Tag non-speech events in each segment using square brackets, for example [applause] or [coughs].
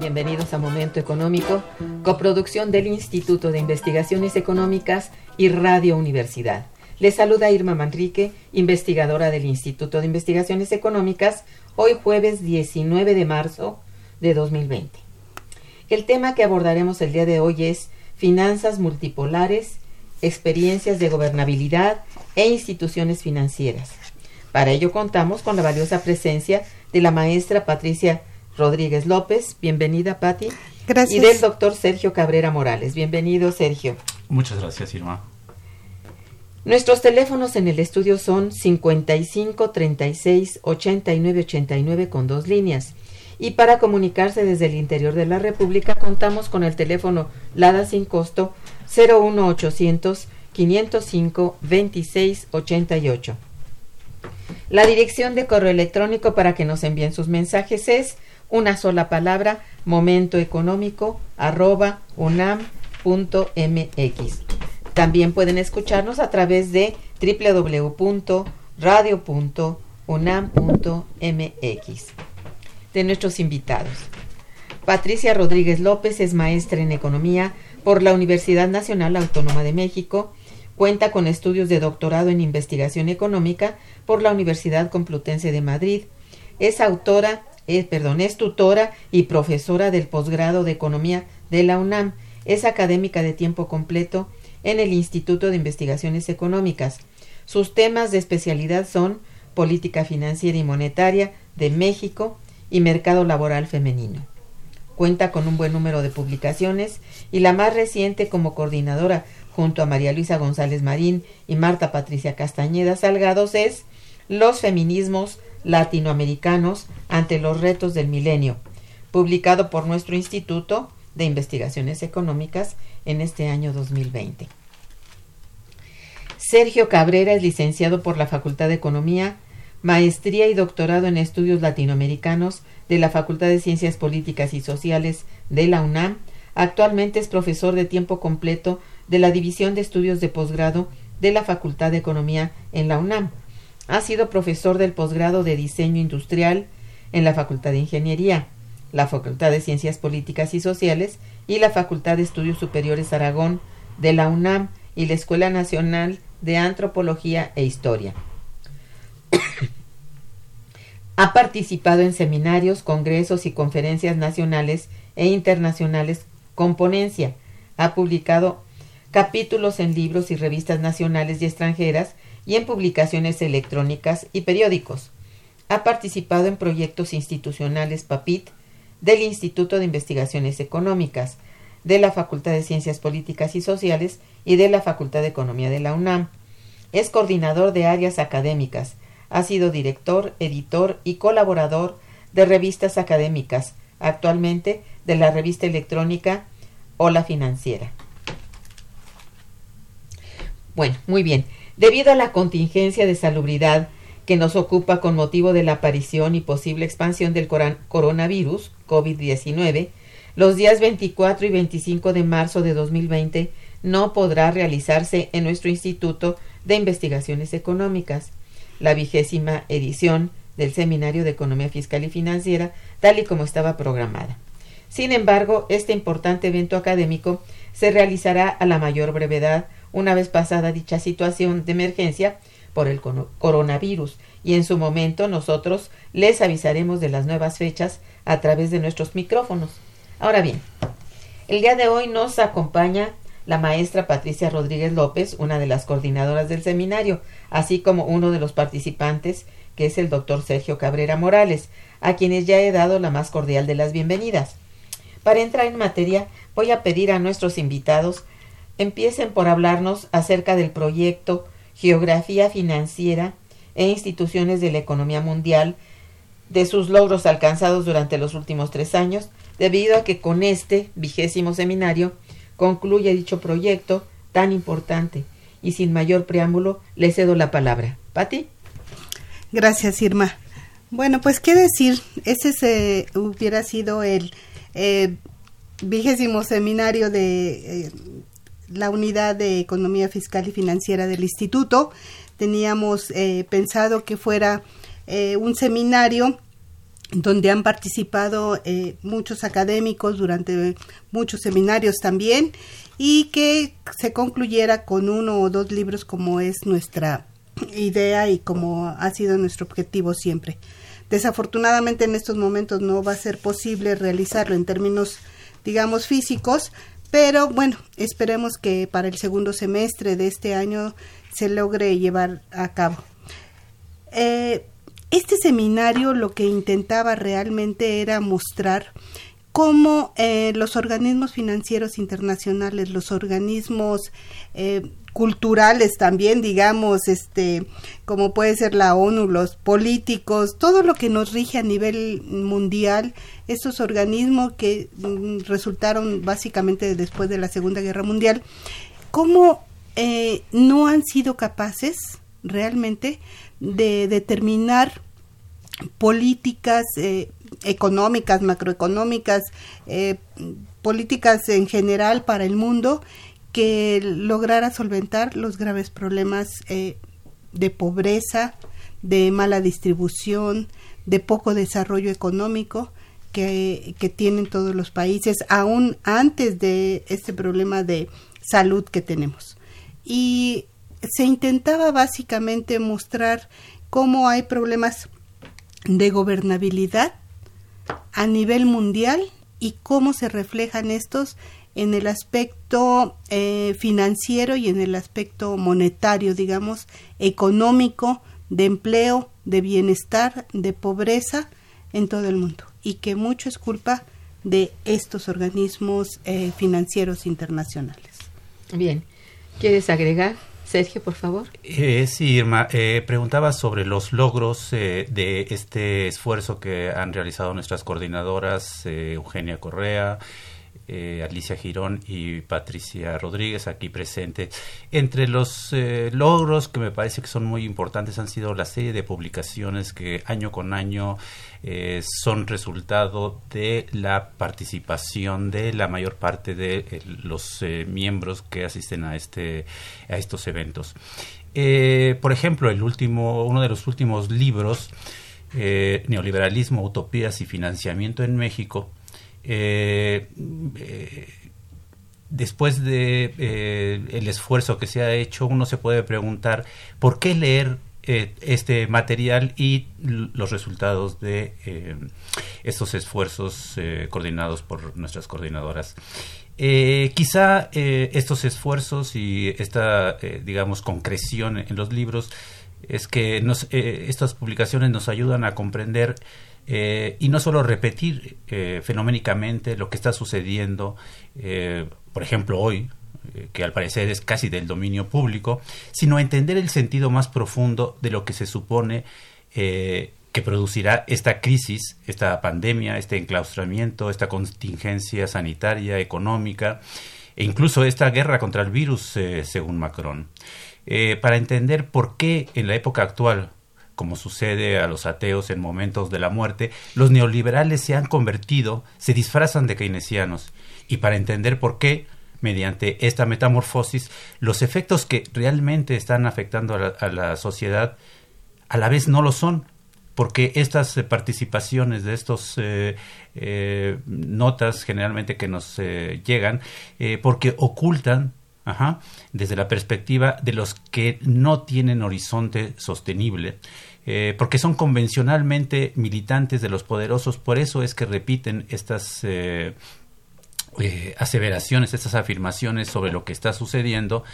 Bienvenidos a Momento Económico, coproducción del Instituto de Investigaciones Económicas y Radio Universidad. Les saluda Irma Manrique, investigadora del Instituto de Investigaciones Económicas, hoy jueves 19 de marzo de 2020. El tema que abordaremos el día de hoy es finanzas multipolares, experiencias de gobernabilidad e instituciones financieras. Para ello contamos con la valiosa presencia de la maestra Patricia Rodríguez López. Bienvenida, Patti. Gracias. Y del doctor Sergio Cabrera Morales. Bienvenido, Sergio. Muchas gracias, Irma. Nuestros teléfonos en el estudio son 55 36 89 89 con dos líneas. Y para comunicarse desde el interior de la República contamos con el teléfono LADA sin costo 01800 505 26 88. La dirección de correo electrónico para que nos envíen sus mensajes es una sola palabra, momentoeconómico arroba unam.mx. También pueden escucharnos a través de www.radio.unam.mx. De nuestros invitados. Patricia Rodríguez López es maestra en economía por la Universidad Nacional Autónoma de México. Cuenta con estudios de doctorado en investigación económica por la Universidad Complutense de Madrid. Es autora es, perdón, es tutora y profesora del posgrado de Economía de la UNAM. Es académica de tiempo completo en el Instituto de Investigaciones Económicas. Sus temas de especialidad son política financiera y monetaria de México y mercado laboral femenino. Cuenta con un buen número de publicaciones y la más reciente como coordinadora junto a María Luisa González Marín y Marta Patricia Castañeda Salgados es Los feminismos latinoamericanos ante los retos del milenio, publicado por nuestro Instituto de Investigaciones Económicas en este año 2020. Sergio Cabrera es licenciado por la Facultad de Economía, maestría y doctorado en estudios latinoamericanos de la Facultad de Ciencias Políticas y Sociales de la UNAM. Actualmente es profesor de tiempo completo de la División de Estudios de Posgrado de la Facultad de Economía en la UNAM, ha sido profesor del posgrado de Diseño Industrial en la Facultad de Ingeniería, la Facultad de Ciencias Políticas y Sociales y la Facultad de Estudios Superiores Aragón de la UNAM y la Escuela Nacional de Antropología e Historia. [coughs] ha participado en seminarios, congresos y conferencias nacionales e internacionales con ponencia. Ha publicado capítulos en libros y revistas nacionales y extranjeras y en publicaciones electrónicas y periódicos. Ha participado en proyectos institucionales PAPIT del Instituto de Investigaciones Económicas, de la Facultad de Ciencias Políticas y Sociales y de la Facultad de Economía de la UNAM. Es coordinador de áreas académicas. Ha sido director, editor y colaborador de revistas académicas, actualmente de la revista electrónica Hola Financiera. Bueno, muy bien. Debido a la contingencia de salubridad que nos ocupa con motivo de la aparición y posible expansión del coronavirus COVID-19, los días 24 y 25 de marzo de 2020 no podrá realizarse en nuestro Instituto de Investigaciones Económicas la vigésima edición del Seminario de Economía Fiscal y Financiera, tal y como estaba programada. Sin embargo, este importante evento académico se realizará a la mayor brevedad una vez pasada dicha situación de emergencia por el coronavirus y en su momento nosotros les avisaremos de las nuevas fechas a través de nuestros micrófonos. Ahora bien, el día de hoy nos acompaña la maestra Patricia Rodríguez López, una de las coordinadoras del seminario, así como uno de los participantes, que es el doctor Sergio Cabrera Morales, a quienes ya he dado la más cordial de las bienvenidas. Para entrar en materia, voy a pedir a nuestros invitados empiecen por hablarnos acerca del proyecto Geografía Financiera e Instituciones de la Economía Mundial, de sus logros alcanzados durante los últimos tres años, debido a que con este vigésimo seminario concluye dicho proyecto tan importante. Y sin mayor preámbulo, le cedo la palabra. Pati. Gracias, Irma. Bueno, pues qué decir, ese se, hubiera sido el eh, vigésimo seminario de eh, la unidad de economía fiscal y financiera del instituto. Teníamos eh, pensado que fuera un seminario donde han participado muchos académicos durante muchos seminarios también y que se concluyera con uno o dos libros como es nuestra idea y como ha sido nuestro objetivo siempre. Desafortunadamente en estos momentos no va a ser posible realizarlo en términos, digamos, físicos, pero bueno, esperemos que para el segundo semestre de este año se logre llevar a cabo. Eh, este seminario lo que intentaba realmente era mostrar cómo eh, los organismos financieros internacionales, los organismos eh, culturales también, digamos, este, como puede ser la ONU, los políticos, todo lo que nos rige a nivel mundial, estos organismos que mm, resultaron básicamente después de la Segunda Guerra Mundial, cómo eh, no han sido capaces realmente de determinar políticas eh, económicas, macroeconómicas, eh, políticas en general para el mundo que lograra solventar los graves problemas eh, de pobreza, de mala distribución, de poco desarrollo económico que, que, tienen todos los países, aún antes de este problema de salud que tenemos. Y se intentaba básicamente mostrar cómo hay problemas de gobernabilidad a nivel mundial y cómo se reflejan estos en el aspecto eh, financiero y en el aspecto monetario, digamos, económico, de empleo, de bienestar, de pobreza en todo el mundo. Y que mucho es culpa de estos organismos eh, financieros internacionales. Bien, ¿quieres agregar? Sergio, por favor. Eh, sí, Irma, eh, preguntaba sobre los logros de este esfuerzo que han realizado nuestras coordinadoras, Eugenia Correa, eh, Alicia Girón y Patricia Rodríguez aquí presentes. Entre los eh, logros que me parece que son muy importantes han sido la serie de publicaciones que año con año eh, son resultado de la participación de la mayor parte de los miembros que asisten a este a estos eventos. por ejemplo, el último, uno de los últimos libros, Neoliberalismo, Utopías y Financiamiento en México, eh, eh, después de eh, el esfuerzo que se ha hecho, uno se puede preguntar por qué leer este material y los resultados de estos esfuerzos coordinados por nuestras coordinadoras. quizá estos esfuerzos y esta, digamos, concreción en los libros es que estas publicaciones nos ayudan a comprender eh, y no solo repetir eh, fenoménicamente lo que está sucediendo, eh, por ejemplo, hoy, que al parecer es casi del dominio público, sino entender el sentido más profundo de lo que se supone que producirá esta crisis, esta pandemia, este enclaustramiento, esta contingencia sanitaria, económica e incluso esta guerra contra el virus, según Macron. para entender por qué en la época actual como sucede a los ateos en momentos de la muerte, los neoliberales se han convertido, se disfrazan de keynesianos. Y para entender por qué, mediante esta metamorfosis, los efectos que realmente están afectando a la, sociedad, a la vez no lo son, porque estas eh, participaciones de estos eh, eh, notas generalmente que nos llegan, porque ocultan desde la perspectiva de los que no tienen horizonte sostenible, eh, porque son convencionalmente militantes de los poderosos, por eso es que repiten estas eh, eh, aseveraciones, estas afirmaciones sobre lo que está sucediendo,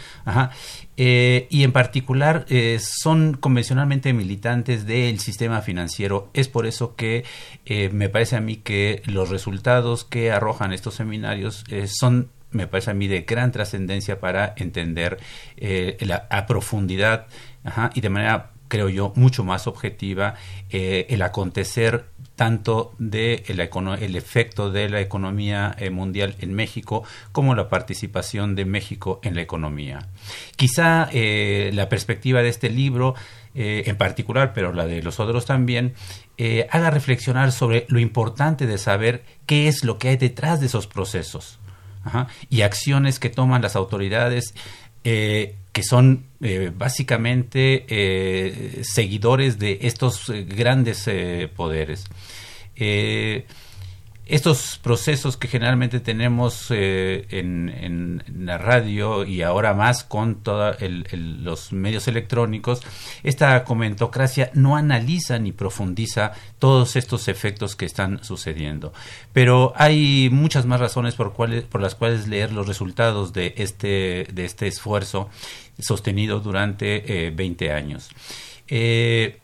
y en particular son convencionalmente militantes del sistema financiero. Es por eso que me parece a mí que los resultados que arrojan estos seminarios son me parece a mí de gran trascendencia para entender a profundidad y de manera creo yo, mucho más objetiva eh, el acontecer tanto de el, efecto de la economía eh, mundial en México como la participación de México en la economía. Quizá eh, la perspectiva de este libro en particular, pero la de los otros también, haga reflexionar sobre lo importante de saber qué es lo que hay detrás de esos procesos y acciones que toman las autoridades que son eh, básicamente eh, seguidores de estos eh, grandes poderes estos procesos que generalmente tenemos en, la radio y ahora más con todos los medios electrónicos, esta comentocracia no analiza ni profundiza todos estos efectos que están sucediendo. Pero hay muchas más razones por, cuales, por las cuales leer los resultados de este, de este esfuerzo sostenido durante 20 eh, años. Eh,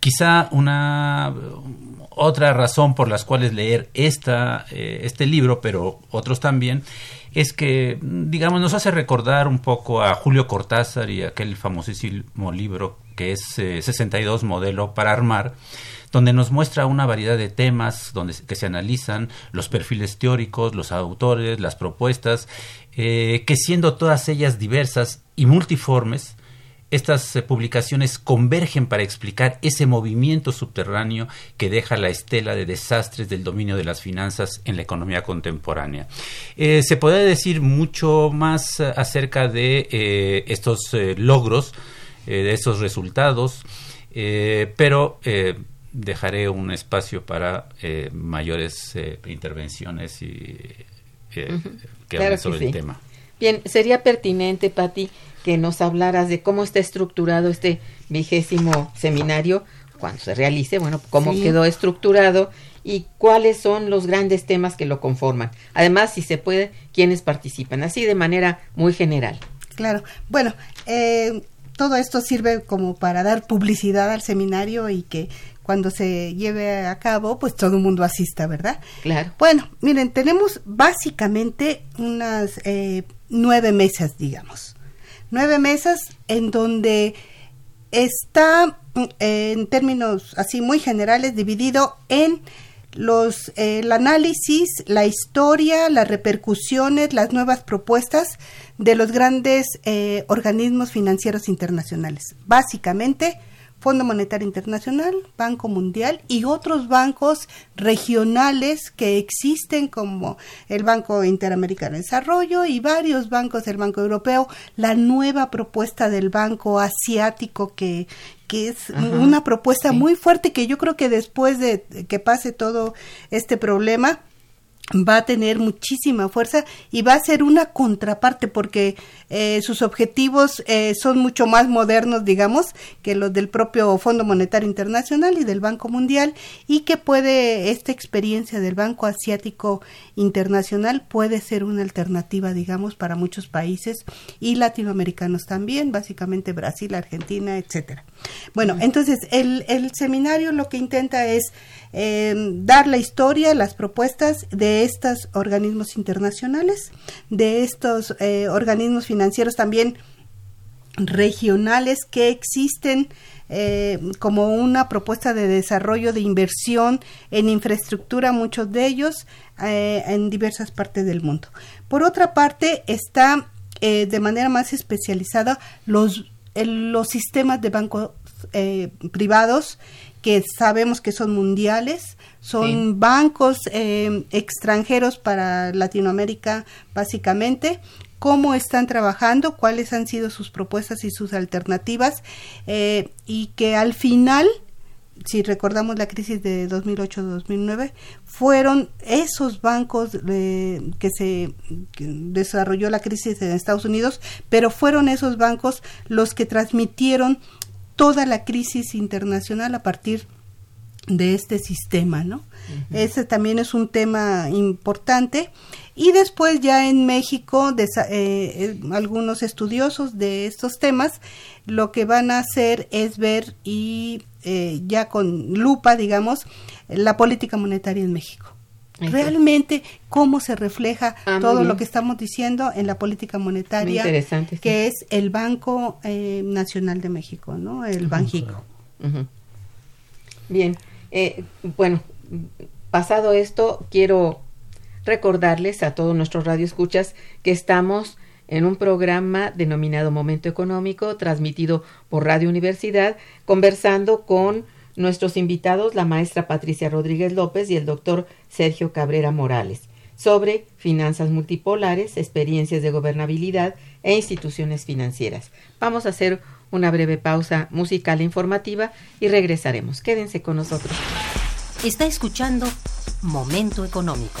quizá una otra razón por las cuales leer esta, eh, este libro, pero otros también, es que, digamos, nos hace recordar un poco a Julio Cortázar y aquel famosísimo libro que es 62 eh, Modelo para Armar, donde nos muestra una variedad de temas donde, que se analizan, los perfiles teóricos, los autores, las propuestas, eh, que siendo todas ellas diversas y multiformes, estas eh, publicaciones convergen para explicar ese movimiento subterráneo que deja la estela de desastres del dominio de las finanzas en la economía contemporánea. Eh, se puede decir mucho más acerca de estos logros, de estos resultados, pero dejaré un espacio para mayores intervenciones y que hablen sobre el tema. Bien, sería pertinente, Patti, que nos hablaras de cómo está estructurado este vigésimo seminario, cuando se realice, bueno, cómo quedó estructurado y cuáles son los grandes temas que lo conforman. Además, si se puede, quiénes participan, así de manera muy general. Claro, bueno, eh, todo esto sirve como para dar publicidad al seminario y que cuando se lleve a cabo, pues todo el mundo asista, ¿verdad? Claro. Bueno, miren, tenemos básicamente unas eh, nueve mesas, digamos nueve mesas en donde está en términos así muy generales dividido en los el análisis, la historia, las repercusiones, las nuevas propuestas de los grandes eh, organismos financieros internacionales. Básicamente, Fondo Monetario Internacional, Banco Mundial y otros bancos regionales que existen como el Banco Interamericano de Desarrollo y varios bancos del Banco Europeo, la nueva propuesta del Banco Asiático que, que es una propuesta muy fuerte que yo creo que después de que pase todo este problema, va a tener muchísima fuerza y va a ser una contraparte porque eh, sus objetivos eh, son mucho más modernos, digamos, que los del propio Fondo Monetario Internacional y del Banco Mundial y que puede esta experiencia del Banco Asiático Internacional puede ser una alternativa, digamos, para muchos países y latinoamericanos también, básicamente Brasil, Argentina, etcétera. Bueno, entonces el, el seminario lo que intenta es eh, dar la historia, las propuestas de estos organismos internacionales, de estos eh, organismos financieros también regionales que existen eh, como una propuesta de desarrollo de inversión en infraestructura, muchos de ellos eh, en diversas partes del mundo. Por otra parte, está eh, de manera más especializada los, los sistemas de bancos privados que sabemos que son mundiales, son bancos extranjeros para Latinoamérica básicamente, cómo están trabajando, cuáles han sido sus propuestas y sus alternativas eh, y que al final, si recordamos la crisis de 2008-2009, fueron esos bancos que se desarrolló la crisis en Estados Unidos, pero fueron esos bancos los que transmitieron toda la crisis internacional a partir de este sistema, ¿no? Ese también es un tema importante. Y después ya en México, eh, eh, algunos estudiosos de estos temas lo que van a hacer es ver y eh, ya con lupa, digamos, la política monetaria en México. Realmente cómo se refleja ah, todo lo que estamos diciendo en la política monetaria, que es el Banco Nacional de México, ¿no? El Banjico. Bien, bueno, pasado esto, quiero recordarles a todos nuestros radioescuchas que estamos en un programa denominado Momento Económico, transmitido por Radio Universidad, conversando con nuestros invitados, la maestra Patricia Rodríguez López y el doctor Sergio Cabrera Morales, sobre finanzas multipolares, experiencias de gobernabilidad e instituciones financieras. Vamos a hacer una breve pausa musical e informativa y regresaremos. Quédense con nosotros. Está escuchando Momento Económico.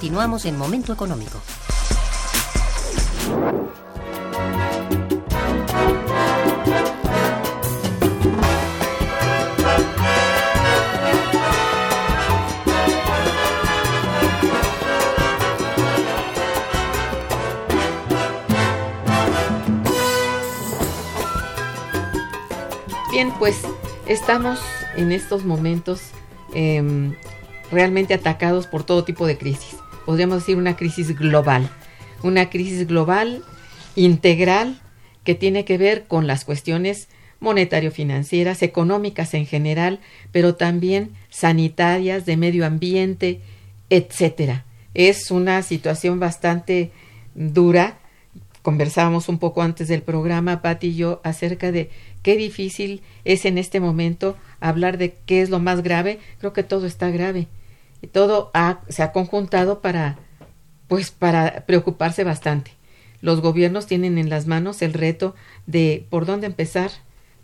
Continuamos en Momento Económico. bien, pues estamos en estos momentos em, realmente atacados por todo tipo de crisis. Podríamos decir una crisis global, una crisis global integral que tiene que ver con las cuestiones monetario-financieras, económicas en general, pero también sanitarias, de medio ambiente, etcétera. Es una situación bastante dura. Conversábamos un poco antes del programa, Patti y yo, acerca de qué difícil es en este momento hablar de qué es lo más grave. Creo que todo está grave y todo se ha conjuntado para, pues, para preocuparse bastante. Los gobiernos tienen en las manos el reto de por dónde empezar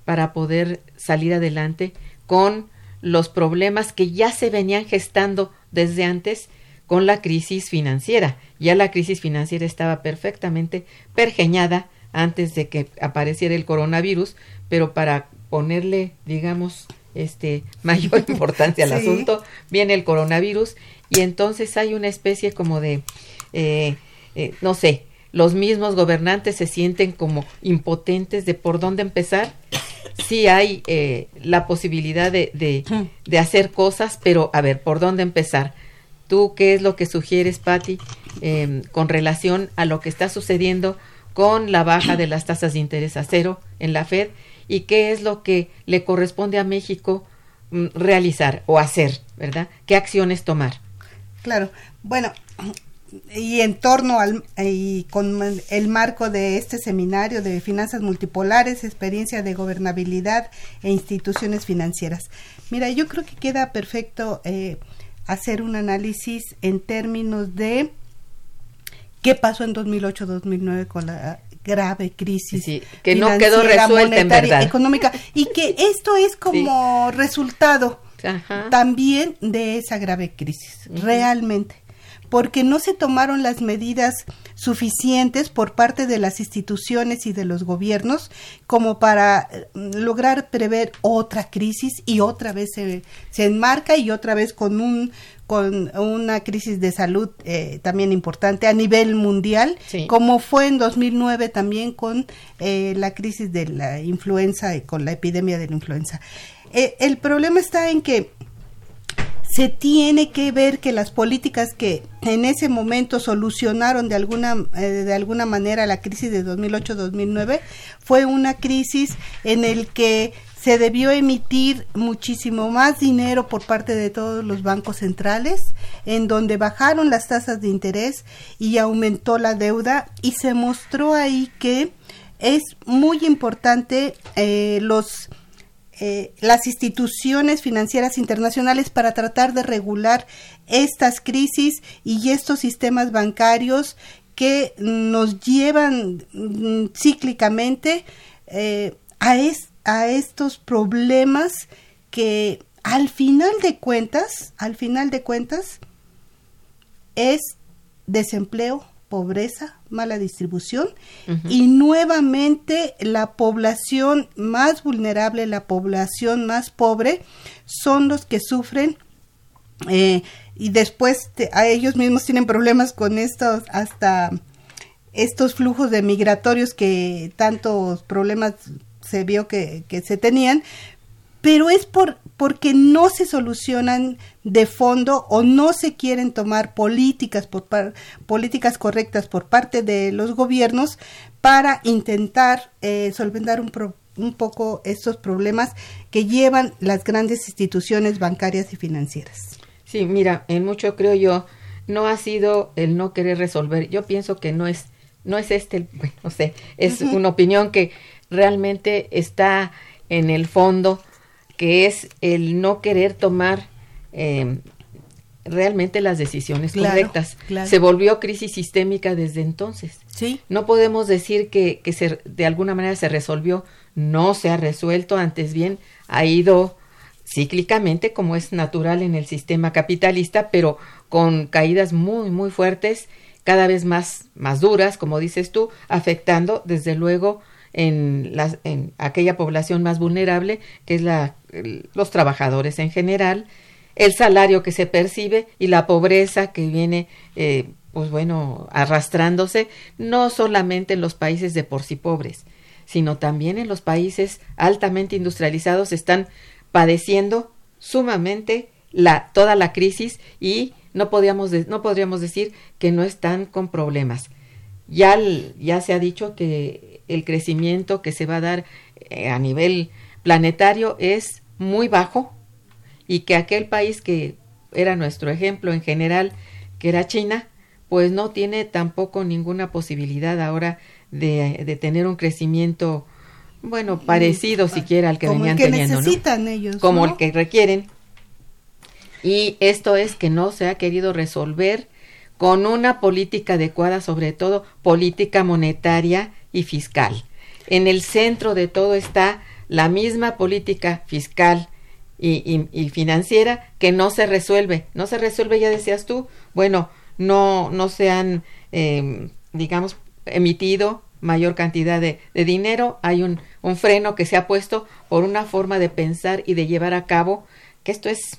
para poder salir adelante con los problemas que ya se venían gestando desde antes con la crisis financiera. Ya la crisis financiera estaba perfectamente pergeñada antes de que apareciera el coronavirus, pero para ponerle, digamos, este mayor [laughs] importancia al asunto, viene el coronavirus y entonces hay una especie como de, eh, eh, no sé, los mismos gobernantes se sienten como impotentes de por dónde empezar. Sí hay eh, la posibilidad de, de, hacer cosas, pero a ver, ¿por dónde empezar? ¿Tú qué es lo que sugieres, Patti, em, con relación a lo que está sucediendo con la baja de las tasas de interés a cero en la Fed y qué es lo que le corresponde a México mm, realizar o hacer, ¿verdad? ¿Qué acciones tomar? Claro, bueno, y en torno al y con el marco de este seminario de finanzas multipolares, experiencia de gobernabilidad e instituciones financieras. Mira, yo creo que queda perfecto eh, hacer un análisis en términos de qué pasó en 2008-2009 con la grave crisis que no quedó resuelta en verdad. económica y que esto es como resultado también de esa grave crisis realmente porque no se tomaron las medidas suficientes por parte de las instituciones y de los gobiernos como para eh, lograr prever otra crisis y otra vez se, se enmarca y otra vez con un con una crisis de salud eh, también importante a nivel mundial, como fue en 2009 también con eh, la crisis de la influenza y con la epidemia de la influenza. el problema está en que se tiene que ver que las políticas que en ese momento solucionaron de alguna eh, de alguna manera la crisis de 2008-2009 fue una crisis en el que se debió emitir muchísimo más dinero por parte de todos los bancos centrales, en donde bajaron las tasas de interés y aumentó la deuda y se mostró ahí que es muy importante eh, los eh, las instituciones financieras internacionales para tratar de regular estas crisis y estos sistemas bancarios que nos llevan mm, cíclicamente eh, a, a estos problemas que al final de cuentas, al final de cuentas, es desempleo, pobreza, mala distribución y nuevamente la población más vulnerable, la población más pobre son los que sufren eh, y después a ellos mismos tienen problemas con estos hasta estos flujos de migratorios que tantos problemas se vio que, que se tenían, pero es por, porque no se solucionan de fondo o no se quieren tomar políticas, por políticas correctas por parte de los gobiernos para intentar eh, solventar un, un poco estos problemas que llevan las grandes instituciones bancarias y financieras. Sí, mira, en mucho creo yo, no ha sido el no querer resolver. Yo pienso que no es, no es este, bueno, no sé, es una opinión que realmente está en el fondo que es el no querer tomar eh, realmente las decisiones correctas. Se volvió crisis sistémica desde entonces. Sí. No podemos decir que, que se, de alguna manera se resolvió, no se ha resuelto, antes bien ha ido cíclicamente como es natural en el sistema capitalista, pero con caídas muy, muy fuertes, cada vez más, más duras, como dices tú, afectando desde luego en, las, en aquella población más vulnerable, que es la, los trabajadores en general, el salario que se percibe y la pobreza que viene, eh, pues bueno, arrastrándose, no solamente en los países de por sí pobres, sino también en los países altamente industrializados están padeciendo sumamente la, toda la crisis y no, podríamos no podríamos decir que no están con problemas. Ya, ya se ha dicho que el crecimiento que se va a dar eh, a nivel planetario es muy bajo y que aquel país que era nuestro ejemplo en general, que era China, pues no tiene tampoco ninguna posibilidad ahora de, de tener un crecimiento, bueno, parecido siquiera al que como venían el que teniendo, necesitan ellos, como ¿no? el que requieren. Y esto es que no se ha querido resolver con una política adecuada, sobre todo política monetaria y fiscal. En el centro de todo está la misma política fiscal y, y- financiera que no se resuelve. No se resuelve, ya decías tú, bueno, no, no se han, eh, digamos, emitido mayor cantidad de, de dinero. Hay un, un freno que se ha puesto por una forma de pensar y de llevar a cabo que esto es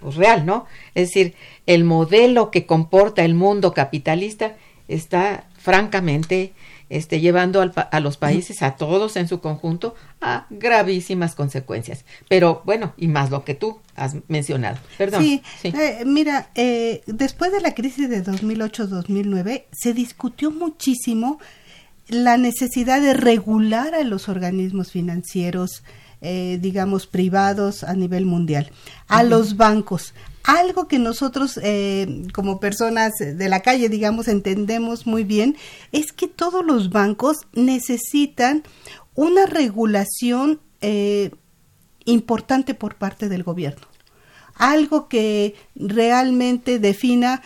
pues, real, ¿no? Es decir, el modelo que comporta el mundo capitalista está francamente este, llevando al a los países, a todos en su conjunto, a gravísimas consecuencias. Pero bueno, y más lo que tú has mencionado. Perdón. Sí, sí. eh, mira, eh, después de la crisis de 2008-2009 se discutió muchísimo la necesidad de regular a los organismos financieros, eh, digamos, privados a nivel mundial, a los bancos. Algo que nosotros, eh, como personas de la calle, digamos, entendemos muy bien, es que todos los bancos necesitan una regulación eh, importante por parte del gobierno. Algo que realmente defina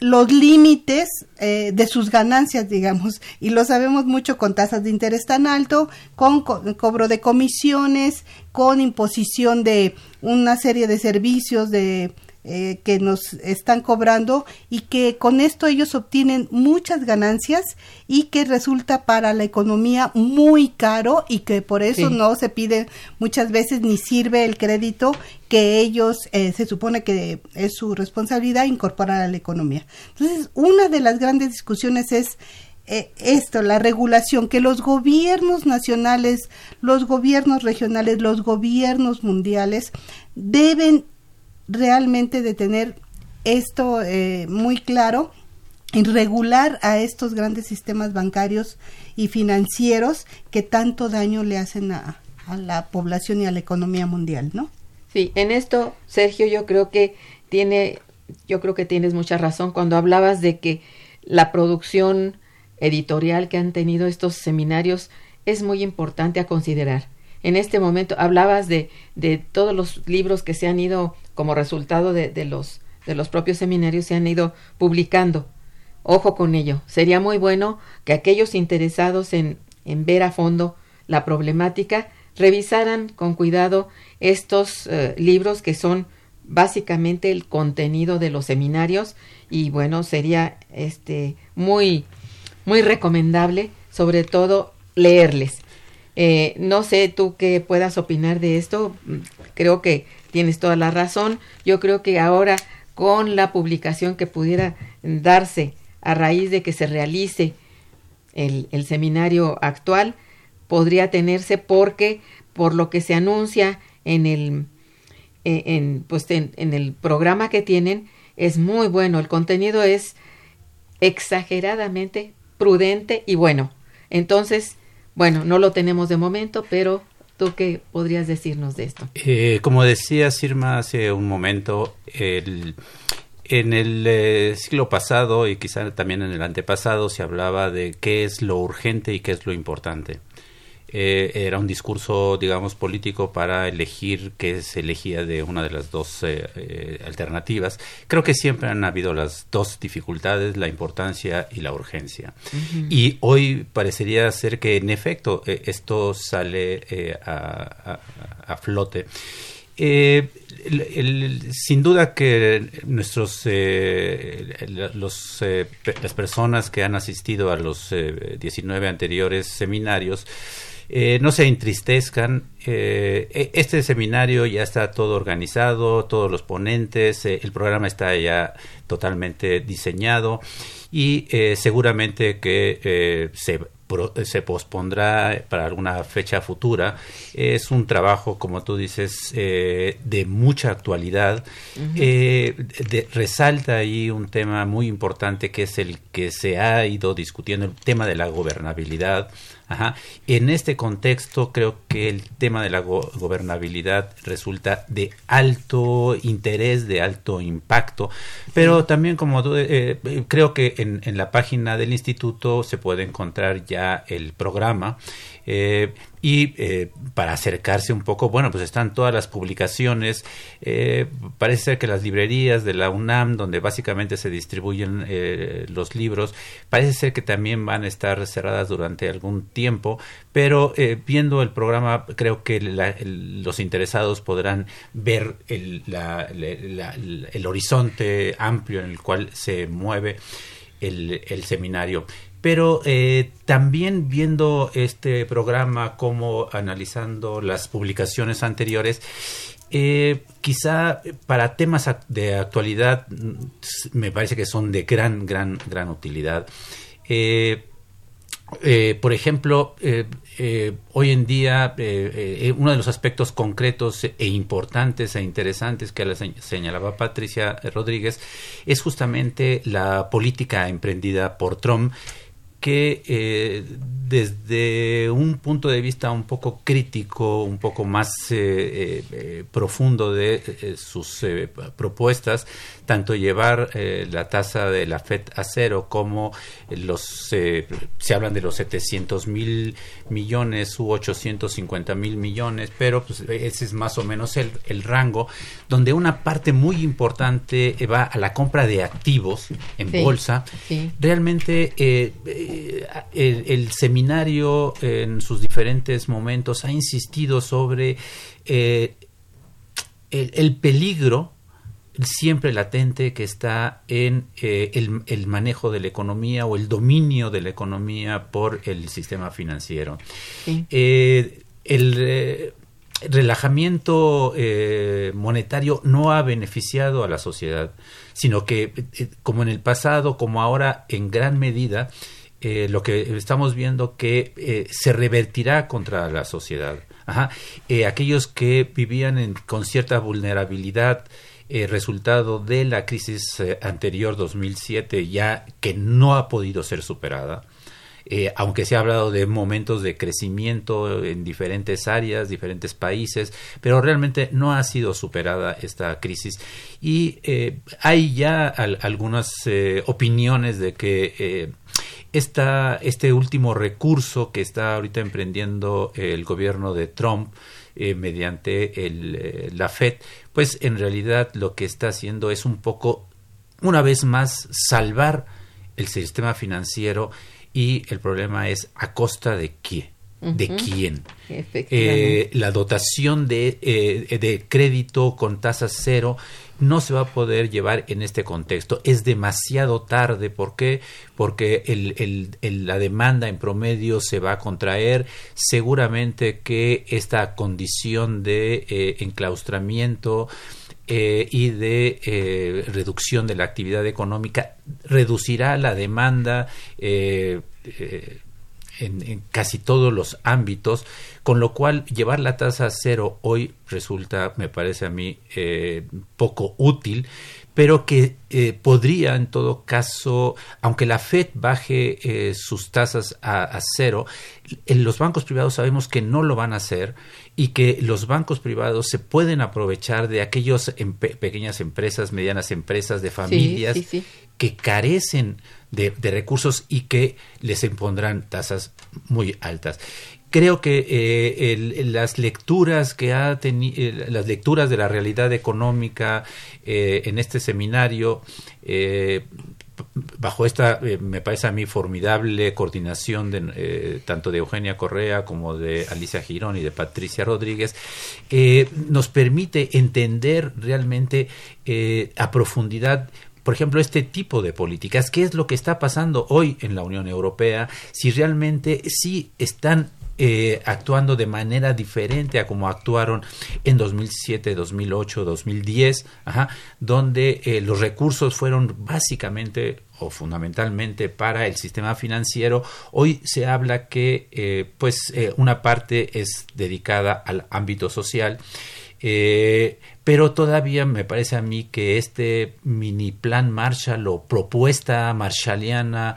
los límites eh, de sus ganancias, digamos, y lo sabemos mucho con tasas de interés tan alto, con co- cobro de comisiones, con imposición de una serie de servicios de eh, que nos están cobrando y que con esto ellos obtienen muchas ganancias y que resulta para la economía muy caro y que por eso Sí. no se pide muchas veces ni sirve el crédito que ellos eh, se supone que es su responsabilidad incorporar a la economía. Entonces, una de las grandes discusiones es eh, esto, la regulación, que los gobiernos nacionales, los gobiernos regionales, los gobiernos mundiales deben realmente de tener esto eh, muy claro y regular a estos grandes sistemas bancarios y financieros que tanto daño le hacen a, a la población y a la economía mundial, ¿no? Sí, en esto, Sergio, yo creo que tiene, yo creo que tienes mucha razón cuando hablabas de que la producción editorial que han tenido estos seminarios es muy importante a considerar. En este momento hablabas de, de todos los libros que se han ido como resultado de, de los de los propios seminarios se han ido publicando. Ojo con ello. Sería muy bueno que aquellos interesados en, en ver a fondo la problemática revisaran con cuidado estos eh, libros que son básicamente el contenido de los seminarios y bueno sería este muy muy recomendable sobre todo leerles Eh, no sé tú qué puedas opinar de esto. Creo que tienes toda la razón. Yo creo que ahora con la publicación que pudiera darse a raíz de que se realice el, seminario actual podría tenerse porque por lo que se anuncia en el eh, en, pues en el programa que tienen es muy bueno. El contenido es exageradamente prudente y bueno. Entonces bueno no lo tenemos de momento pero tú qué podrías decirnos de esto Eh, como decía Sirma hace un momento, el- en el eh, siglo pasado y quizá también en el antepasado se hablaba de qué es lo urgente y qué es lo importante. Eh, era un discurso, digamos, político para elegir qué se elegía de una de las dos eh, eh, alternativas. Creo que siempre han habido las dos dificultades, la importancia y la urgencia. Y hoy parecería ser que, en efecto, eh, esto sale eh, a, a- a flote. Eh, sin duda que nuestros eh, los, eh, las personas que han asistido a los eh, 19 anteriores seminarios eh, no se entristezcan. eh, e- este seminario ya está todo organizado, todos los ponentes, eh, el programa está ya totalmente diseñado y eh, seguramente que eh, se se pospondrá para alguna fecha futura. Es un trabajo, como tú dices, de mucha actualidad. resalta ahí un tema muy importante que es el que se ha ido discutiendo, el tema de la gobernabilidad. En este contexto creo que el tema de la gobernabilidad resulta de alto interés, de alto impacto, pero también como eh, eh, creo que en, en, la página del instituto se puede encontrar ya el programa eh, y eh, para acercarse un poco, bueno, pues están todas las publicaciones. Eh, parece ser que las librerías de la UNAM, donde básicamente se distribuyen los libros, parece ser que también van a estar cerradas durante algún tiempo, pero viendo el programa, creo que los interesados podrán ver el, el, horizonte amplio en el cual se mueve el seminario pero eh, también viendo este programa como analizando las publicaciones anteriores, eh, quizá para temas de actualidad mm, me parece que son de gran, gran, gran utilidad. Eh, por ejemplo, hoy en día uno de los aspectos concretos e importantes e interesantes que señalaba Patricia Rodríguez es justamente la política emprendida por Trump que eh, desde un punto de vista un poco crítico, un poco más eh, eh, profundo de sus propuestas, tanto llevar la tasa de la FED a cero como los, se hablan de los 700 mil millones u 850 mil millones, pero pues, ese es más o menos el, el rango, donde una parte muy importante va a la compra de activos en bolsa. Realmente el, seminario en sus diferentes momentos ha insistido sobre eh, el, peligro siempre latente que está en eh, el, manejo de la economía o el dominio de la economía por el sistema financiero. Eh, el relajamiento monetario no ha beneficiado a la sociedad, sino que, como en el pasado, como ahora, en gran medida, eh, lo que estamos viendo que eh, se revertirá contra la sociedad. Eh, aquellos que vivían con cierta vulnerabilidad resultado de la crisis anterior 2007 ya que no ha podido ser superada. aunque se ha hablado de momentos de crecimiento en diferentes áreas, diferentes países, pero realmente no ha sido superada esta crisis. Y hay ya algunas opiniones de que esta, este último recurso que está ahorita emprendiendo el gobierno de Trump eh, mediante el, eh, la Fed, pues en realidad lo que está haciendo es un poco, una vez más, salvar el sistema financiero y el problema es a costa de ¿De quién? Eh, la dotación de, de crédito con tasas cero no se va a poder llevar en este contexto. Es demasiado tarde. ¿Por qué? Porque el, la demanda en promedio se va a contraer. Seguramente que esta condición de eh, enclaustramiento eh, y de eh, reducción de la actividad económica reducirá la demanda en, casi todos los ámbitos, con lo cual llevar la tasa a cero hoy resulta, me parece a mí, eh, poco útil, pero que eh, podría en todo caso, aunque la Fed baje eh, sus tasas a, cero, en los bancos privados sabemos que no lo van a hacer y que los bancos privados se pueden aprovechar de aquellas pequeñas empresas, medianas empresas, de familias que carecen de, recursos y que les impondrán tasas muy altas. Creo que eh, las lecturas que ha tenido eh, las lecturas de la realidad económica eh, en este seminario bajo esta me parece a mí formidable coordinación de tanto de Eugenia Correa como de Alicia Girón y de Patricia Rodríguez nos permite entender realmente a profundidad por ejemplo, este tipo de políticas, qué es lo que está pasando hoy en la Unión Europea, si realmente sí están eh, actuando de manera diferente a como actuaron en 2007, 2008, 2010, ajá, donde eh, los recursos fueron básicamente o fundamentalmente para el sistema financiero, hoy se habla que eh, pues eh, una parte es dedicada al ámbito social. Eh, pero todavía me parece a mí que este mini plan Marshall o propuesta marshalliana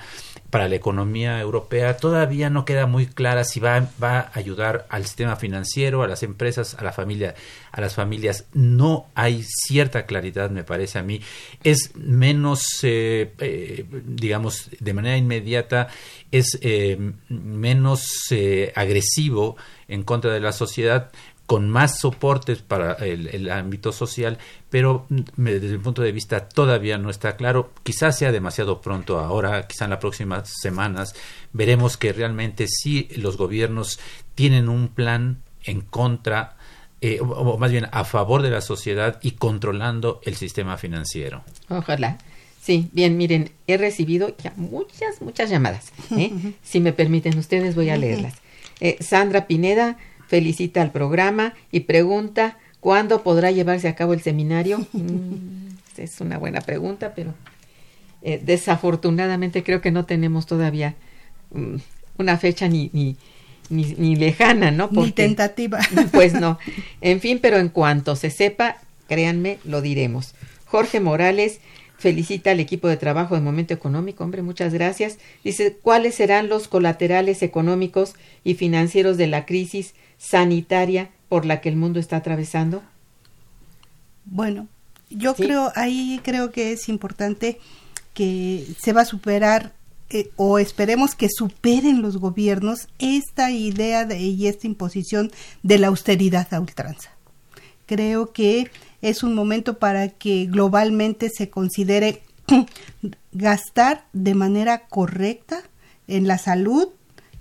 para la economía europea todavía no queda muy clara si va, va, a ayudar al sistema financiero, a las empresas, a la familia, a las familias. No hay cierta claridad, me parece a mí. Es menos, eh, eh, digamos, de manera inmediata, es eh, menos eh, agresivo en contra de la sociedad con más soportes para el, el, ámbito social, pero desde mi punto de vista todavía no está claro. Quizás sea demasiado pronto ahora, quizás en las próximas semanas veremos que realmente sí los gobiernos tienen un plan en contra eh, o, o, más bien a favor de la sociedad y controlando el sistema financiero. Ojalá. Sí, bien, miren, he recibido ya muchas, muchas llamadas. ¿eh? [laughs] si me permiten ustedes, voy a leerlas. Eh, Sandra Pineda felicita al programa y pregunta cuándo podrá llevarse a cabo el seminario. [laughs] Mm, es una buena pregunta, pero eh, desafortunadamente creo que no tenemos todavía um, una fecha ni, ni, ni, ni lejana, ¿no? Porque, ni tentativa. [laughs] Pues no. En fin, pero en cuanto se sepa, créanme, lo diremos. Jorge Morales felicita al equipo de trabajo de Momento Económico. Hombre, muchas gracias. Dice, ¿cuáles serán los colaterales económicos y financieros de la crisis sanitaria por la que el mundo está atravesando? Bueno, yo ¿Sí? creo, ahí creo que es importante que se va a superar eh, o esperemos que superen los gobiernos esta idea de, y esta imposición de la austeridad a ultranza. Creo que es un momento para que globalmente se considere [clears throat] gastar de manera correcta en la salud,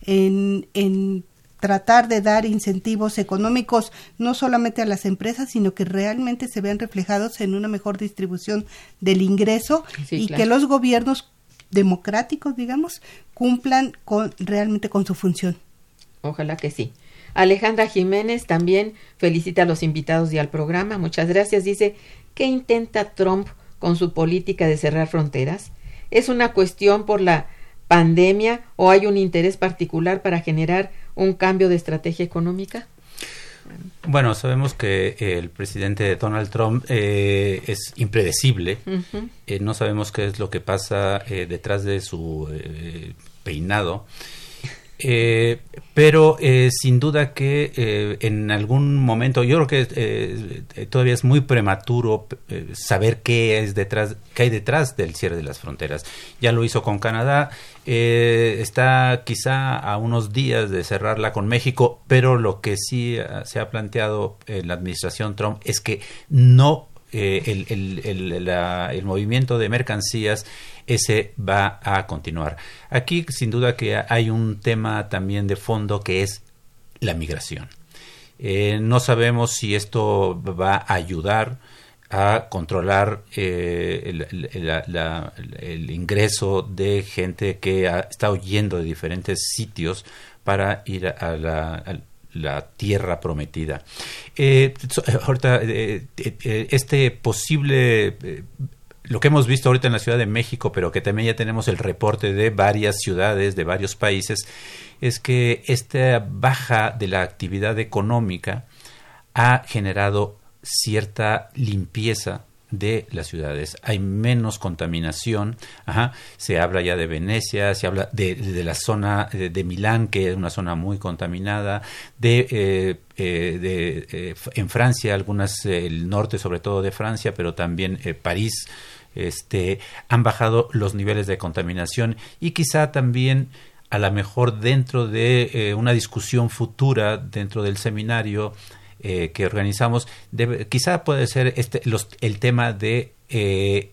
en, en tratar de dar incentivos económicos no solamente a las empresas, sino que realmente se vean reflejados en una mejor distribución del ingreso sí, y claro. que los gobiernos democráticos, digamos, cumplan con realmente con su función. Ojalá que sí. Alejandra Jiménez también felicita a los invitados y al programa. Muchas gracias. Dice, ¿qué intenta Trump con su política de cerrar fronteras? ¿Es una cuestión por la pandemia o hay un interés particular para generar un cambio de estrategia económica? Bueno, sabemos que el presidente Donald Trump eh, es impredecible. Uh -huh. eh, no sabemos qué es lo que pasa eh, detrás de su eh, peinado. Eh, pero eh, sin duda que eh, en algún momento, yo creo que eh, todavía es muy prematuro eh, saber qué es detrás, qué hay detrás del cierre de las fronteras. Ya lo hizo con Canadá, eh, está quizá a unos días de cerrarla con México, pero lo que sí se ha planteado en la administración Trump es que no eh, el, el, el, el, movimiento de mercancías ese va a continuar. Aquí sin duda que hay un tema también de fondo que es la migración. Eh, no sabemos si esto va a ayudar a controlar eh, el, ingreso de gente que ha, está huyendo de diferentes sitios para ir a la, tierra prometida. Eh, ahorita, este posible lo que hemos visto ahorita en la Ciudad de México, pero que también ya tenemos el reporte de varias ciudades, de varios países, es que esta baja de la actividad económica ha generado cierta limpieza de las ciudades. Hay menos contaminación. Ajá. Se habla ya de Venecia, se habla de, la zona de, Milán, que es una zona muy contaminada, de, eh, eh, de eh, en Francia, algunas, el norte sobre todo de Francia, pero también París. Este, han bajado los niveles de contaminación y quizá también a lo mejor dentro de una discusión futura dentro del seminario eh, que organizamos, quizá puede ser este, los, el tema de eh,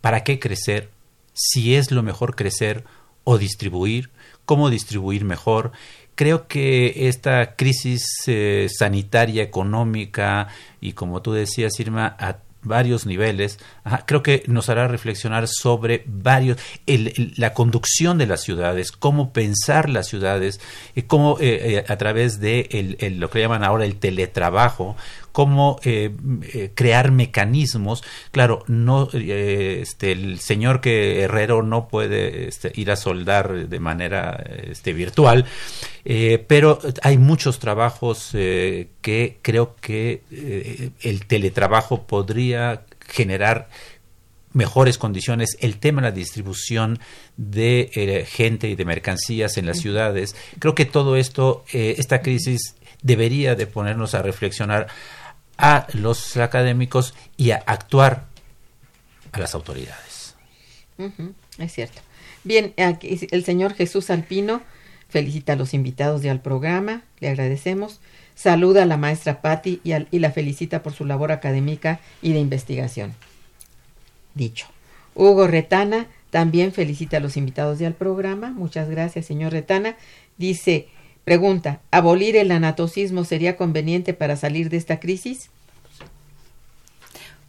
para qué crecer, si es lo mejor crecer o distribuir, cómo distribuir mejor. Creo que esta crisis eh, sanitaria, económica y como tú decías, Irma, varios niveles, ajá, creo que nos hará reflexionar sobre varios, el, la conducción de las ciudades, cómo pensar las ciudades, y cómo eh, eh, a través de el, lo que llaman ahora el teletrabajo, cómo eh, eh, crear mecanismos. Claro, no eh, este, el señor que herrero no puede este, ir a soldar de manera este, virtual, pero hay muchos trabajos que creo que el teletrabajo podría generar mejores condiciones, el tema de la distribución de eh, gente y de mercancías en las ciudades. Creo que todo esto, eh, esta crisis debería de ponernos a reflexionar a los académicos y a actuar a las autoridades. es cierto. Bien, aquí el señor Jesús Alpino felicita a los invitados de al programa, le agradecemos. Saluda a la maestra Patti y, y la felicita por su labor académica y de investigación dicho. Hugo Retana también felicita a los invitados del programa. Muchas gracias, señor Retana. Dice, pregunta, ¿abolir el anatocismo sería conveniente para salir de esta crisis?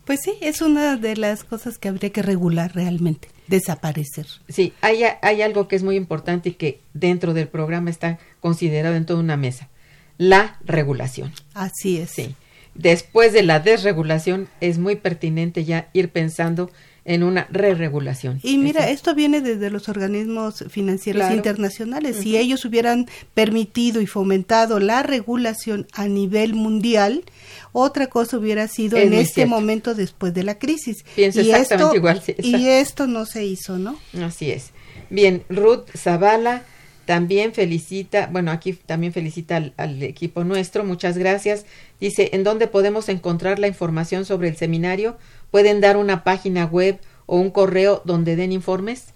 Pues sí, es una de las cosas que habría que regular realmente, desaparecer. Sí, hay, hay algo que es muy importante y que dentro del programa está considerado en toda una mesa, la regulación. Así es. Sí después de la desregulación es muy pertinente ya ir pensando en una re-regulación. Y mira, esto viene desde los organismos financieros internacionales. Si ellos hubieran permitido y fomentado la regulación a nivel mundial, otra cosa hubiera sido en este momento después de la crisis. y esto, igual. y esto no se hizo, ¿no? Así es. Bien, Ruth Zavala también felicita, bueno, aquí también felicita al, equipo nuestro, muchas gracias. Dice, ¿en dónde podemos encontrar la información sobre el seminario? ¿Pueden dar una página web o un correo donde den informes?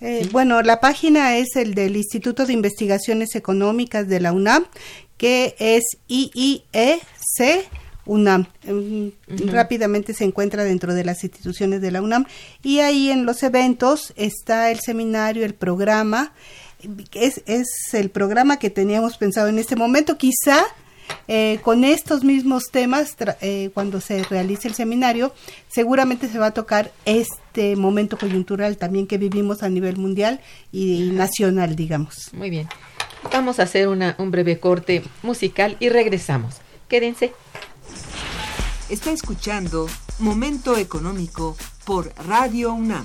Eh, bueno, la página es el del Instituto de Investigaciones Económicas de la UNAM, que es IIEC UNAM. Em, rápidamente se encuentra dentro de las instituciones de la UNAM y ahí en los eventos está el seminario, el programa es, es el programa que teníamos pensado en este momento. Quizá eh, con estos mismos temas, eh, cuando se realice el seminario, seguramente se va a tocar este momento coyuntural también que vivimos a nivel mundial y, nacional, digamos. Muy bien. Vamos a hacer una, un breve corte musical y regresamos. Quédense. Está escuchando Momento Económico por Radio UNAM.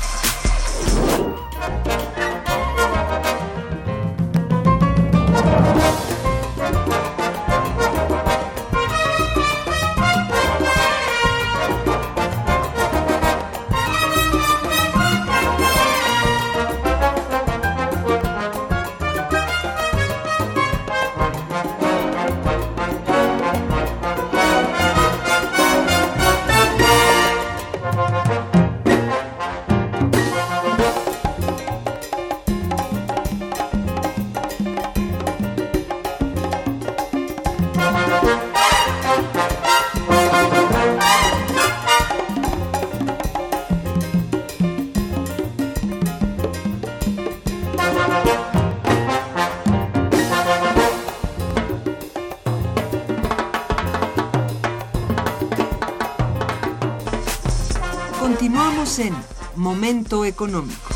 Económico.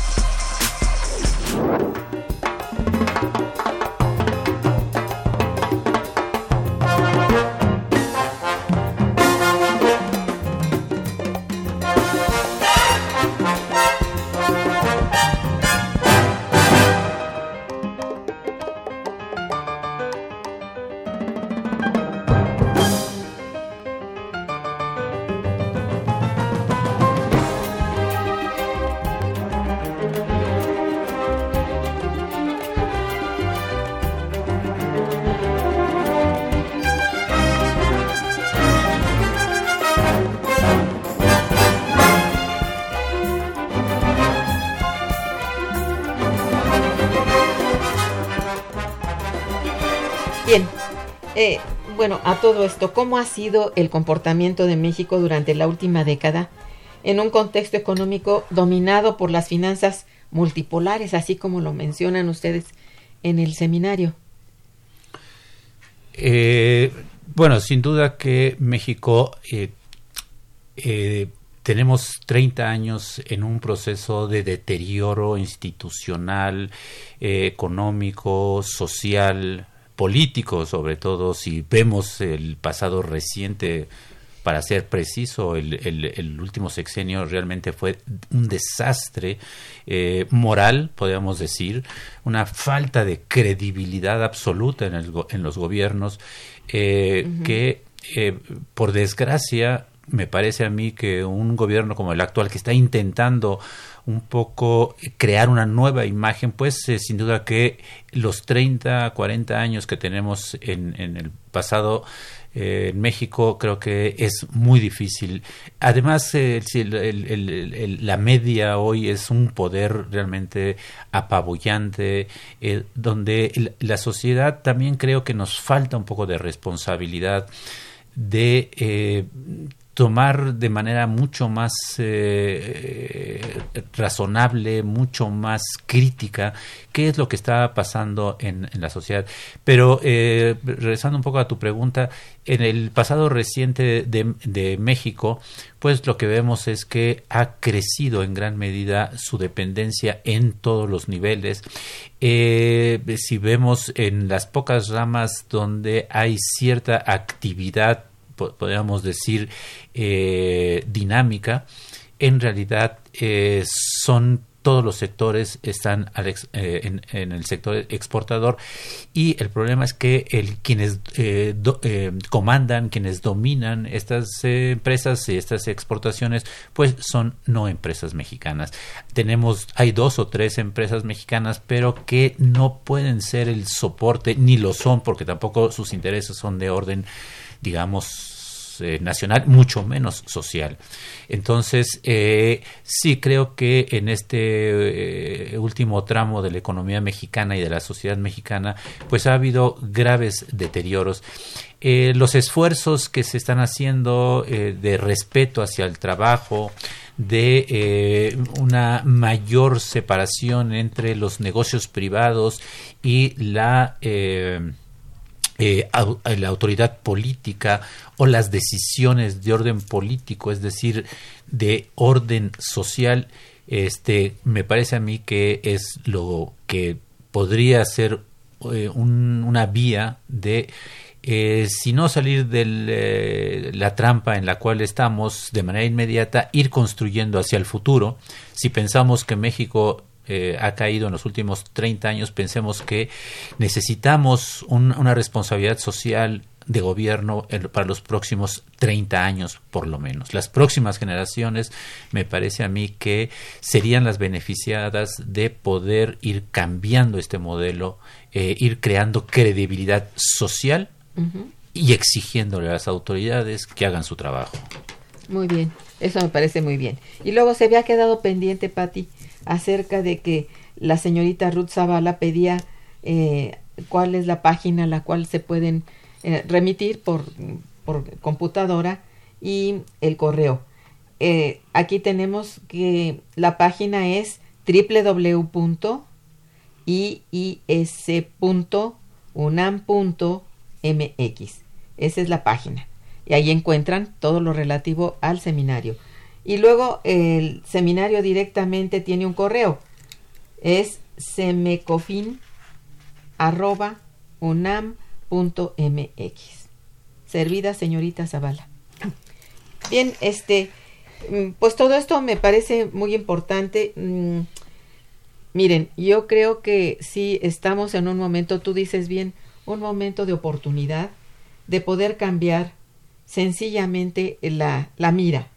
Bueno, a todo esto, ¿cómo ha sido el comportamiento de México durante la última década en un contexto económico dominado por las finanzas multipolares, así como lo mencionan ustedes en el seminario? Eh, bueno, sin duda que México eh, eh, tenemos 30 años en un proceso de deterioro institucional, eh, económico, social, político, sobre todo si vemos el pasado reciente. Para ser preciso, el, el- el último sexenio realmente fue un desastre eh, moral, podríamos decir, una falta de credibilidad absoluta en, el en los gobiernos, eh, que eh, por desgracia me parece a mí que un gobierno como el actual que está intentando un poco crear una nueva imagen, pues eh, sin duda que los 30, 40 años que tenemos en, en el pasado eh, en México creo que es muy difícil. Además, eh, la media hoy es un poder realmente apabullante, eh, donde la sociedad también creo que nos falta un poco de responsabilidad de tomar de manera mucho más eh, eh, razonable, mucho más crítica, qué es lo que está pasando en, la sociedad. Pero eh, regresando un poco a tu pregunta, en el pasado reciente de, México, pues lo que vemos es que ha crecido en gran medida su dependencia en todos los niveles. Eh, si vemos en las pocas ramas donde hay cierta actividad podríamos decir, eh, dinámica, en realidad eh, son todos los sectores están eh, en, el sector exportador y el problema es que el, quienes eh, do- eh, comandan, quienes dominan estas empresas y estas exportaciones, pues son no empresas mexicanas. Tenemos, hay dos o tres empresas mexicanas, pero que no pueden ser el soporte, ni lo son, porque tampoco sus intereses son de orden digamos, eh, nacional, mucho menos social. Entonces, eh, sí creo que en este eh, último tramo de la economía mexicana y de la sociedad mexicana, pues ha habido graves deterioros. Los esfuerzos que se están haciendo de respeto hacia el trabajo, de una mayor separación entre los negocios privados y la eh, au- la autoridad política o las decisiones de orden político, es decir, de orden social, este, me parece a mí que es lo que podría ser eh, un- una vía de eh, si no salir de la trampa en la cual estamos de manera inmediata, ir construyendo hacia el futuro. Si pensamos que México eh, ha caído en los últimos 30 años, pensemos que necesitamos un- una responsabilidad social de gobierno para los próximos 30 años, por lo menos. Las próximas generaciones, me parece a mí que serían las beneficiadas de poder ir cambiando este modelo, eh, ir creando credibilidad social y exigiéndole a las autoridades que hagan su trabajo. Muy bien, eso me parece muy bien. Y luego se había quedado pendiente, Patti, acerca de que la señorita Ruth Zavala pedía eh, cuál es la página a la cual se pueden eh, remitir por, por computadora y el correo. Eh, aquí tenemos que la página es www.iis.unam.mx. Esa es la página. Y ahí encuentran todo lo relativo al seminario. Y luego el seminario directamente tiene un correo. Es semecofin arroba unam.mx. Servida señorita Zavala. Bien, este, mm, pues todo esto me parece muy importante. Mm, miren, yo creo que sí estamos en un momento, tú dices bien, un momento de oportunidad de poder cambiar sencillamente la, la mira,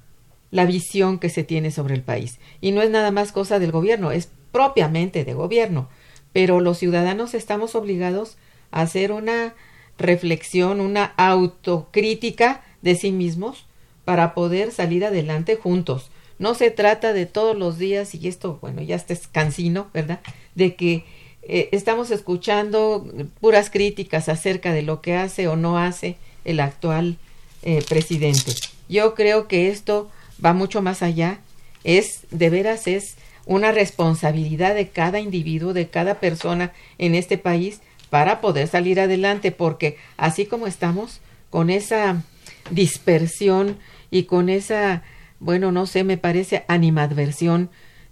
la visión que se tiene sobre el país. Y no es nada más cosa del gobierno, es propiamente de gobierno. Pero los ciudadanos estamos obligados a hacer una reflexión, una autocrítica de sí mismos para poder salir adelante juntos. No se trata de todos los días, y esto, bueno, ya está cansino, ¿verdad? De que eh, estamos escuchando puras críticas acerca de lo que hace o no hace el actual eh, presidente. Yo creo que esto va mucho más allá. Es, de veras, es una responsabilidad de cada individuo, de cada persona en este país para poder salir adelante, porque así como estamos, con esa dispersión y con esa, bueno, no sé, me parece animadversión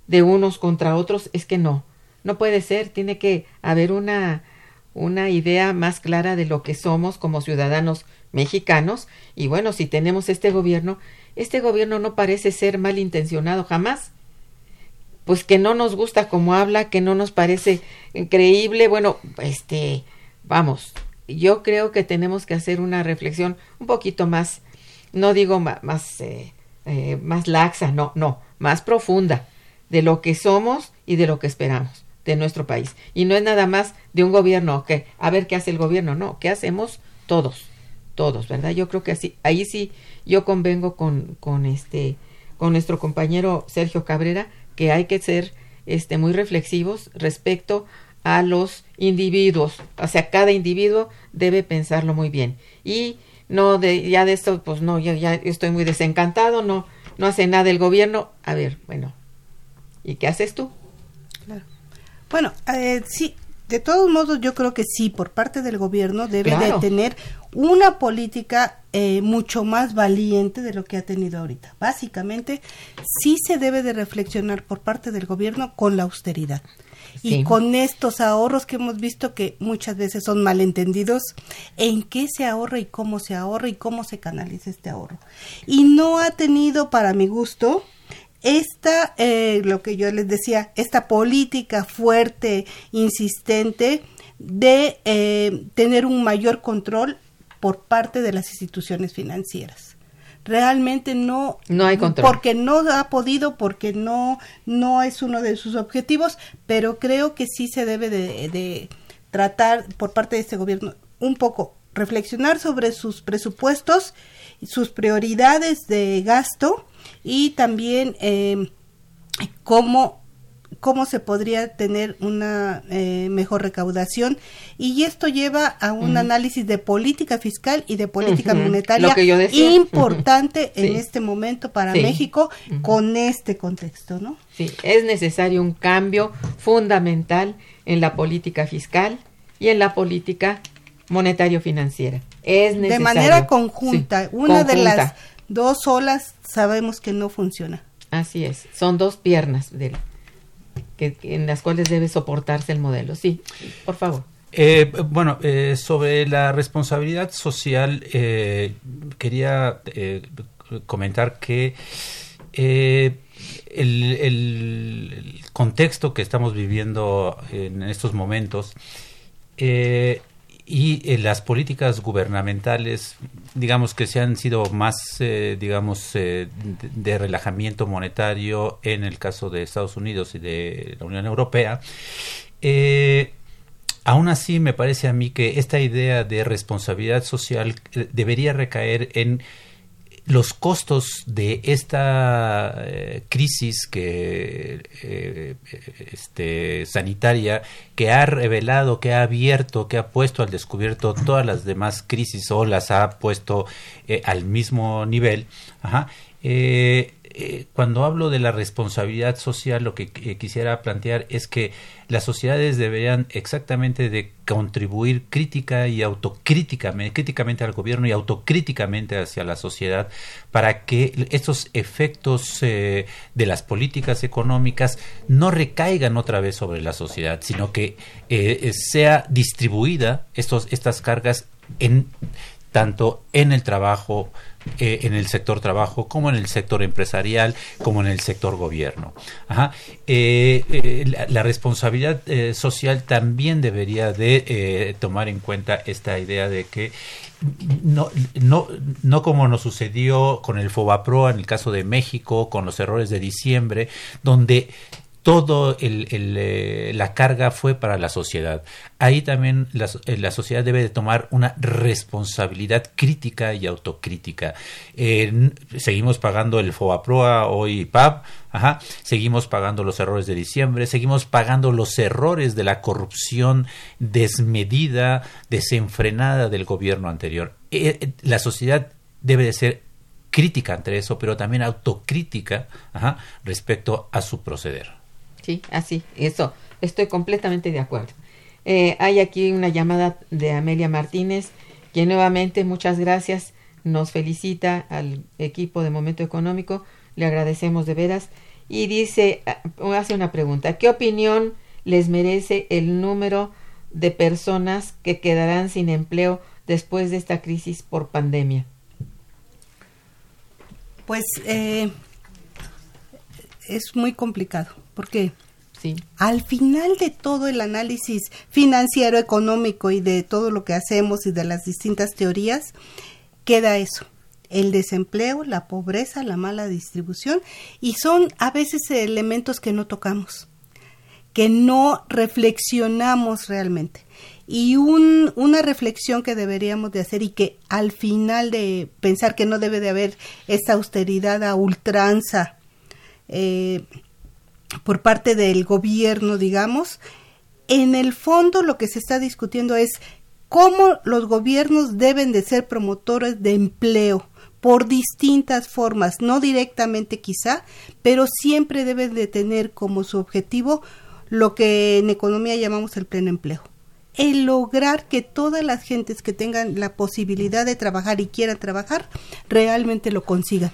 de unos contra otros, es que no, no puede ser, tiene que haber una, una idea más clara de lo que somos como ciudadanos mexicanos y bueno, si tenemos este gobierno, este gobierno no parece ser malintencionado jamás, pues que no nos gusta como habla, que no nos parece creíble, bueno, este, vamos, yo creo que tenemos que hacer una reflexión un poquito más, no digo más, más, eh, eh, más laxa, no, no, más profunda de lo que somos y de lo que esperamos de nuestro país. Y no es nada más de un gobierno, que a ver qué hace el gobierno, no, qué hacemos todos, todos, ¿verdad? Yo creo que así, ahí sí yo convengo con, con este, con nuestro compañero Sergio Cabrera, que hay que ser este, muy reflexivos respecto a los individuos. O sea, cada individuo debe pensarlo muy bien. Y no de, ya de esto, pues no, ya, ya estoy muy desencantado, no, no hace nada el gobierno. A ver, bueno, ¿y qué haces tú? Bueno, eh, sí, de todos modos, yo creo que sí, por parte del gobierno debe de tener una política eh, mucho más valiente de lo que ha tenido ahorita. Básicamente, sí se debe de reflexionar por parte del gobierno con la austeridad. Y con estos ahorros que hemos visto que muchas veces son malentendidos, en qué se ahorra y cómo se ahorra y cómo se canaliza este ahorro. Y no ha tenido, para mi gusto, esta, eh, lo que yo les decía, esta política fuerte, insistente de eh, tener un mayor control por parte de las instituciones financieras. Realmente no, no hay control. porque no ha podido, porque no, no es uno de sus objetivos, pero creo que sí se debe de, de tratar por parte de este gobierno un poco reflexionar sobre sus presupuestos, sus prioridades de gasto y también eh, cómo cómo se podría tener una eh, mejor recaudación. Y esto lleva a un análisis de política fiscal y de política monetaria importante en este momento para México con este contexto, ¿no? Sí, es necesario un cambio fundamental en la política fiscal y en la política monetario financiera. Es necesario. De manera conjunta, una de las dos olas sabemos que no funciona. Así es, son dos piernas de, que, en las cuales debe soportarse el modelo. Sí, por favor. Eh, bueno, eh, sobre la responsabilidad social, eh, quería comentar que el, el, contexto que estamos viviendo en estos momentos y eh, las políticas gubernamentales, digamos que se han sido más, eh, digamos, eh, de, relajamiento monetario en el caso de Estados Unidos y de la Unión Europea. aún así, me parece a mí que esta idea de responsabilidad social debería recaer en los costos de esta eh, crisis que eh, este, sanitaria que ha revelado, que ha abierto, que ha puesto al descubierto todas las demás crisis o las ha puesto eh, al mismo nivel, eh, cuando hablo de la responsabilidad social, lo que eh, quisiera plantear es que las sociedades deberían exactamente de contribuir crítica y autocríticamente, críticamente al gobierno y autocríticamente hacia la sociedad para que estos efectos de las políticas económicas no recaigan otra vez sobre la sociedad, sino que sea distribuida estos, estas cargas en tanto en el trabajo, eh, en el sector trabajo, como en el sector empresarial, como en el sector gobierno. Eh, eh, la, responsabilidad social también debería de tomar en cuenta esta idea de que no, no, no como nos sucedió con el FOBAPRO en el caso de México, con los errores de diciembre, donde todo el, eh, la carga fue para la sociedad. Ahí también la, eh, la, sociedad debe de tomar una responsabilidad crítica y autocrítica. seguimos pagando el FOAPROA hoy PAP, ajá, seguimos pagando los errores de diciembre, seguimos pagando los errores de la corrupción desmedida, desenfrenada del gobierno anterior. Eh, la sociedad debe de ser crítica ante eso, pero también autocrítica ajá, respecto a su proceder. Sí, así, eso, estoy completamente de acuerdo. Eh, hay aquí una llamada de Amelia Martínez, quien nuevamente, muchas gracias, nos felicita al equipo de Momento Económico, le agradecemos de veras, y dice, ah, hace una pregunta, ¿qué opinión les merece el número de personas que quedarán sin empleo después de esta crisis por pandemia? Pues eh, es muy complicado porque sí. al final de todo el análisis financiero, económico y de todo lo que hacemos y de las distintas teorías, queda eso, el desempleo, la pobreza, la mala distribución, y son a veces elementos que no tocamos, que no reflexionamos realmente. Y un, una reflexión que deberíamos de hacer y que al final de pensar que no debe de haber esa austeridad a ultranza, eh, por parte del gobierno, digamos, en el fondo lo que se está discutiendo es cómo los gobiernos deben de ser promotores de empleo por distintas formas, no directamente quizá, pero siempre deben de tener como su objetivo lo que en economía llamamos el pleno empleo. El lograr que todas las gentes que tengan la posibilidad de trabajar y quieran trabajar realmente lo consigan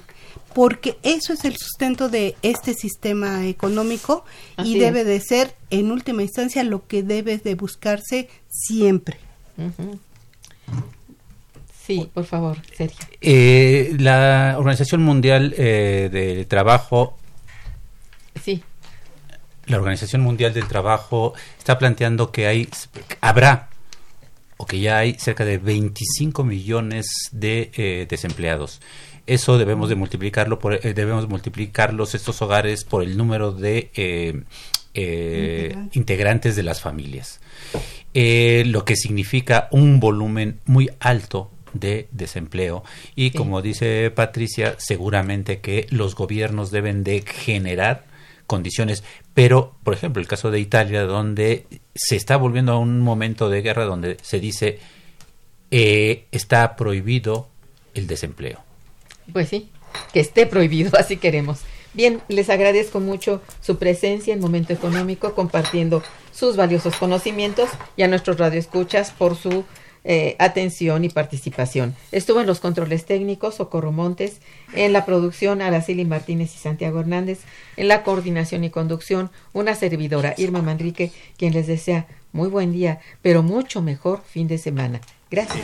porque eso es el sustento de este sistema económico y debe de ser en última instancia lo que debe de buscarse siempre. Sí, por favor, Sergio. Eh, la Organización Mundial eh, del Trabajo. Sí. La Organización Mundial del Trabajo está planteando que hay, habrá o que ya hay cerca de 25 millones de eh, desempleados eso debemos de multiplicarlo por, eh, debemos multiplicarlos estos hogares por el número de eh, eh, integrantes de las familias. Lo que significa un volumen muy alto de desempleo y como dice Patricia seguramente que los gobiernos deben de generar condiciones. Pero por ejemplo el caso de Italia donde se está volviendo a un momento de guerra donde se dice está prohibido el desempleo pues sí, que esté prohibido, [laughs] así queremos. Bien, les agradezco mucho su presencia en Momento Económico, compartiendo sus valiosos conocimientos y a nuestros radioescuchas por su eh, atención y participación. Estuvo en los controles técnicos Socorro Montes, en la producción Araceli Martínez y Santiago Hernández, en la coordinación y conducción una servidora Irma Manrique, quien les desea muy buen día, pero mucho mejor fin de semana. Gracias.